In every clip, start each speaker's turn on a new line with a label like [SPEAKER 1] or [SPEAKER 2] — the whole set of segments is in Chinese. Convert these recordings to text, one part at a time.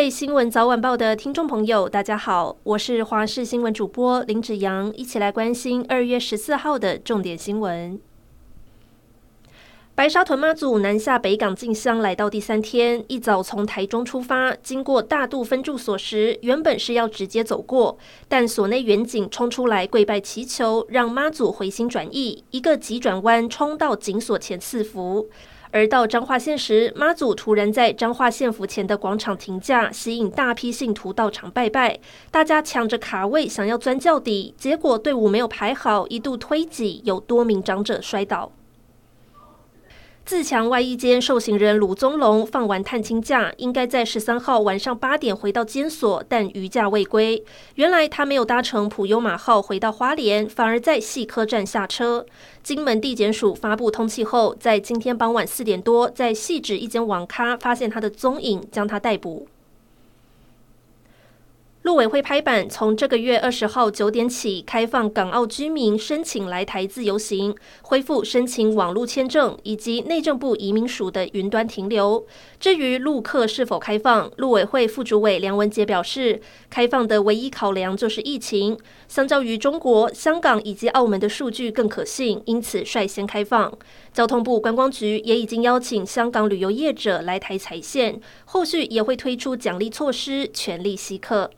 [SPEAKER 1] 位新闻早晚报的听众朋友，大家好，我是华视新闻主播林子阳，一起来关心二月十四号的重点新闻。白沙屯妈祖南下北港进香来到第三天，一早从台中出发，经过大肚分驻所时，原本是要直接走过，但所内员警冲出来跪拜祈求，让妈祖回心转意，一个急转弯冲到警所前赐福。而到彰化县时，妈祖突然在彰化县府前的广场停驾，吸引大批信徒到场拜拜，大家抢着卡位想要钻轿底，结果队伍没有排好，一度推挤，有多名长者摔倒。自强外衣间受刑人鲁宗龙放完探亲假，应该在十三号晚上八点回到监所，但余假未归。原来他没有搭乘普优马号回到花莲，反而在细科站下车。金门地检署发布通气后，在今天傍晚四点多，在细指一间网咖发现他的踪影，将他逮捕。陆委会拍板，从这个月二十号九点起，开放港澳居民申请来台自由行，恢复申请网络签证，以及内政部移民署的云端停留。至于陆客是否开放，陆委会副主委梁文杰表示，开放的唯一考量就是疫情，相较于中国、香港以及澳门的数据更可信，因此率先开放。交通部观光局也已经邀请香港旅游业者来台踩线，后续也会推出奖励措施，全力吸客。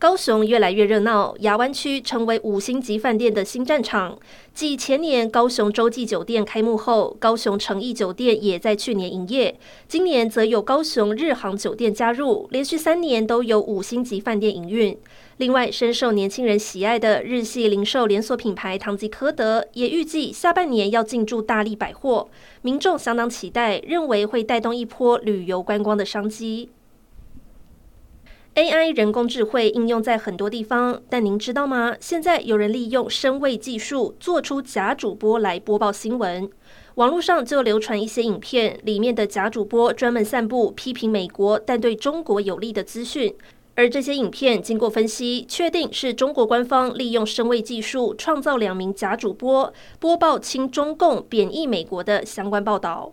[SPEAKER 1] 高雄越来越热闹，亚湾区成为五星级饭店的新战场。继前年高雄洲际酒店开幕后，高雄诚意酒店也在去年营业。今年则有高雄日航酒店加入，连续三年都有五星级饭店营运。另外，深受年轻人喜爱的日系零售连锁品牌唐吉诃德也预计下半年要进驻大力百货，民众相当期待，认为会带动一波旅游观光的商机。AI 人工智慧应用在很多地方，但您知道吗？现在有人利用声位技术做出假主播来播报新闻，网络上就流传一些影片，里面的假主播专门散布批评美国但对中国有利的资讯，而这些影片经过分析，确定是中国官方利用声位技术创造两名假主播播报亲中共、贬义美国的相关报道。